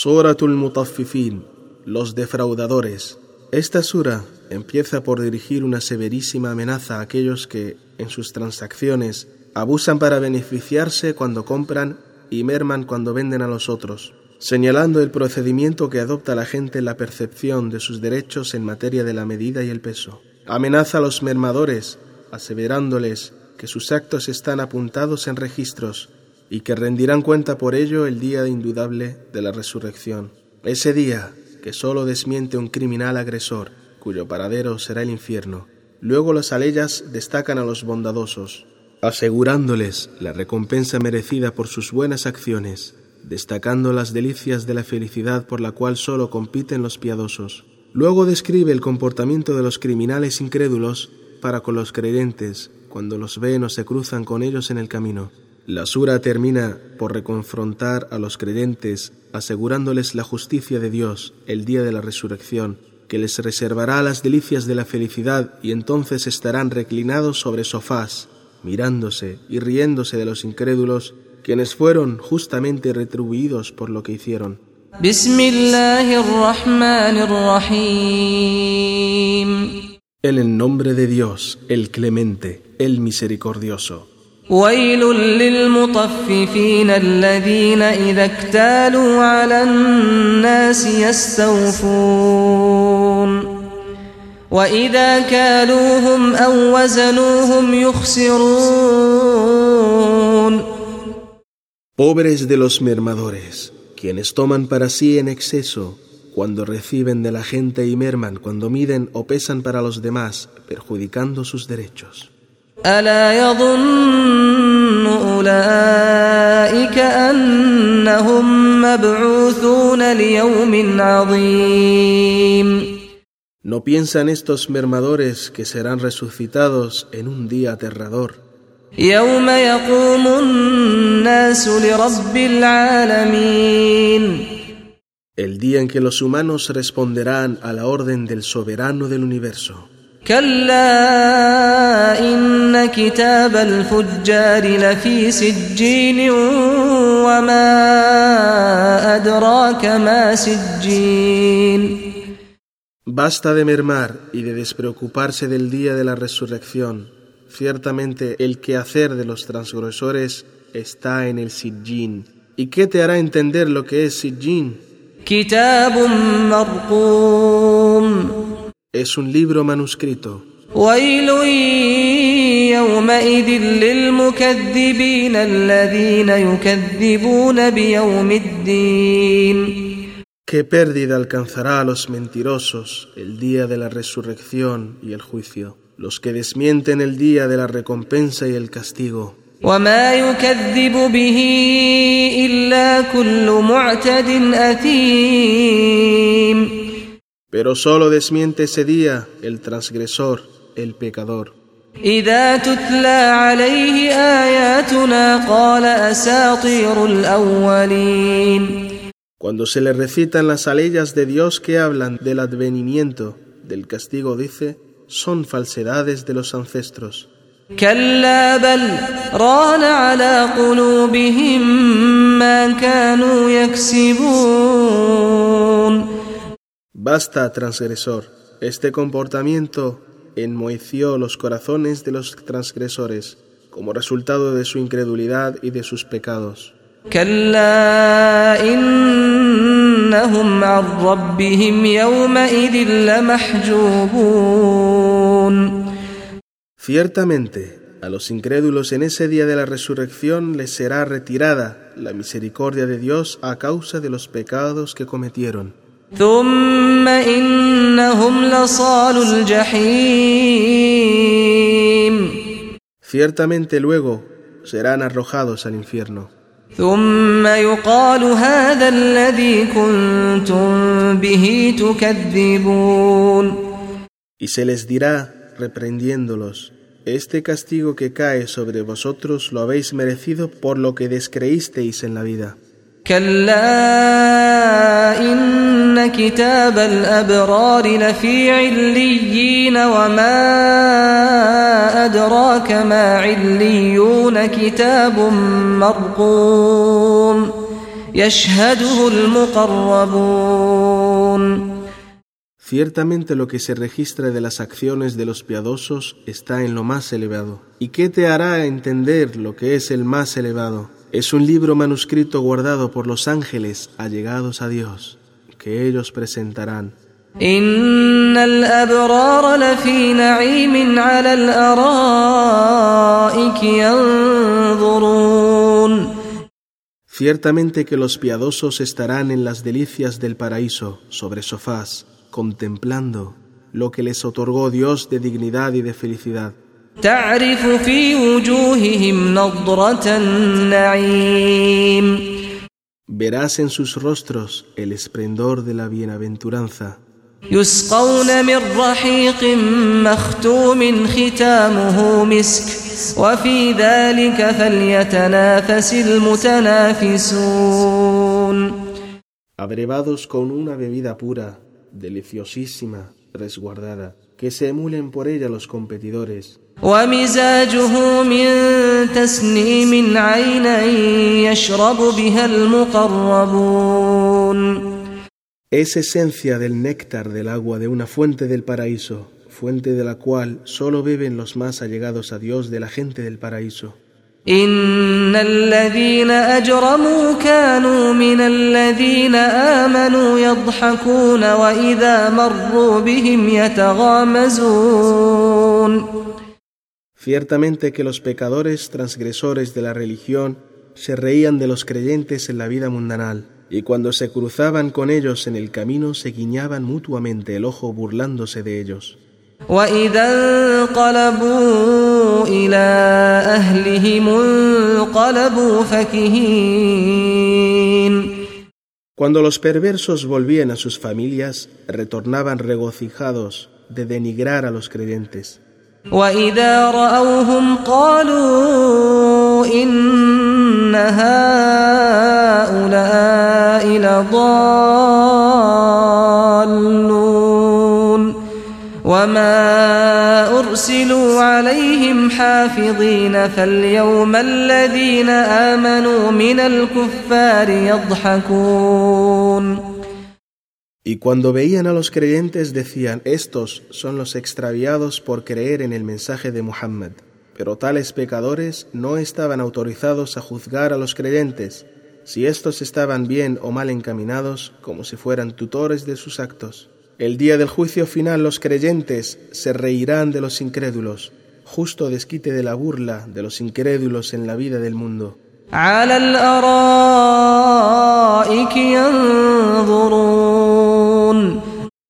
Suratul Mutaffifin, los defraudadores. Esta sura empieza por dirigir una severísima amenaza a aquellos que, en sus transacciones, abusan para beneficiarse cuando compran y merman cuando venden a los otros, señalando el procedimiento que adopta la gente en la percepción de sus derechos en materia de la medida y el peso. Amenaza a los mermadores, aseverándoles que sus actos están apuntados en registros y que rendirán cuenta por ello el día indudable de la resurrección. Ese día que sólo desmiente un criminal agresor, cuyo paradero será el infierno. Luego las aleyas destacan a los bondadosos, asegurándoles la recompensa merecida por sus buenas acciones, destacando las delicias de la felicidad por la cual sólo compiten los piadosos. Luego describe el comportamiento de los criminales incrédulos para con los creyentes cuando los ven o se cruzan con ellos en el camino. La sura termina por reconfrontar a los creyentes, asegurándoles la justicia de Dios el día de la resurrección, que les reservará las delicias de la felicidad y entonces estarán reclinados sobre sofás, mirándose y riéndose de los incrédulos, quienes fueron justamente retribuidos por lo que hicieron. En el nombre de Dios, el clemente, el misericordioso. ويل للمطففين الذين إذا اكتالوا على الناس يستوفون وإذا كالوهم أو وزنوهم يخسرون Pobres de los mermadores, quienes toman para sí en exceso cuando reciben de la gente y merman cuando miden o pesan para los demás, perjudicando sus derechos. ألا يظن أولئك أنهم مبعوثون ليوم عظيم ¿No piensan estos mermadores que serán resucitados en un día aterrador? يوم يقوم الناس لرب العالمين El día en que los humanos responderán a la orden del soberano del universo. كلا إن كتاب الفجار لفي سجين وما أدراك ما سجين Basta de mermar y de despreocuparse del día de la resurrección. Ciertamente el quehacer de los transgresores está en el Sijin. ¿Y qué te hará entender lo que es Sijin? كتاب مرقوم Es un libro manuscrito. ويل يومئذ للمكذبين الذين يكذبون بيوم الدين ¿Qué pérdida alcanzará a los mentirosos el día de la resurrección y el juicio? Los que desmienten el día de la recompensa y el castigo. وما يكذب به إلا كل معتد أثيم Pero solo desmiente ese día el transgresor, el pecador. إذا تتلى عليه آياتنا قال أساطير الأولين Cuando se le recitan las aleyas de Dios que hablan del advenimiento del castigo, dice, son falsedades de los ancestros. كلا بل ران على قلوبهم ما كانوا يكسبون Basta, transgresor. Este comportamiento enmoheció los corazones de los transgresores como resultado de su incredulidad y de sus pecados. Ciertamente, a los incrédulos en ese día de la resurrección les será retirada la misericordia de Dios a causa de los pecados que cometieron. ثم إنهم لصال الجحيم Ciertamente luego serán arrojados al infierno. ثم يقال هذا الذي كنتم به تكذبون Y se les dirá, reprendiéndolos, este castigo que cae sobre vosotros lo habéis merecido por lo que descreísteis en la vida. كلا إن كتاب الأبرار لفي عليين وما أدراك ما عليون كتاب مرقوم يشهده المقربون Ciertamente lo que se registra de las acciones de los piadosos está en lo más elevado. ¿Y qué te hará entender lo que es el más elevado? es un libro manuscrito guardado por los ángeles allegados a Dios, que ellos presentarán. Ciertamente que los piadosos estarán en las delicias del paraíso, sobre sofás, contemplando lo que les otorgó Dios de dignidad y de felicidad. تعرف في وجوههم نضرة النعيم Verás en sus rostros el esplendor de la bienaventuranza. يسقون من رحيق مختوم ختامه مسك وفي ذلك فليتنافس المتنافسون abrevados con una bebida pura, deliciosísima, resguardada, que se emulen por ella los competidores. ومزاجه من تسنيم عينا يشرب بها المقربون Es esencia del néctar del agua de una fuente del paraíso, fuente de la cual sólo beben los más allegados a Dios de la gente del paraíso. إن الذين أجرموا كانوا من الذين آمنوا يضحكون وإذا مروا بهم يتغامزون Ciertamente que los pecadores transgresores de la religión se reían de los creyentes en la vida mundanal, y cuando se cruzaban con ellos en el camino se guiñaban mutuamente el ojo burlándose de ellos. وإذا انقلبوا إلى أهلهم انقلبوا فكهين Cuando los perversos volvían a sus familias, retornaban regocijados de denigrar a los creyentes. وإذا رأوهم قالوا إن هؤلاء لضالون وما أرسلوا عليهم حافظين فاليوم الذين آمنوا من الكفار يضحكون Y cuando veían a los creyentes decían, estos son los extraviados por creer en el mensaje de Muhammad. Pero tales pecadores no estaban autorizados a juzgar a los creyentes, si estos estaban bien o mal encaminados, como si fueran tutores de sus actos. El día del juicio final los creyentes se reirán de los incrédulos, justo desquite de la burla de los incrédulos en la vida del mundo.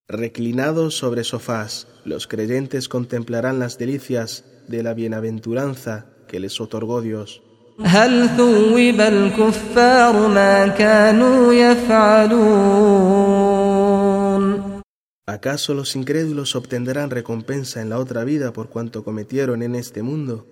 Reclinados sobre sofás, los creyentes contemplarán las delicias de la bienaventuranza que les otorgó Dios. ¿Acaso los incrédulos obtendrán recompensa en la otra vida por cuanto cometieron en este mundo?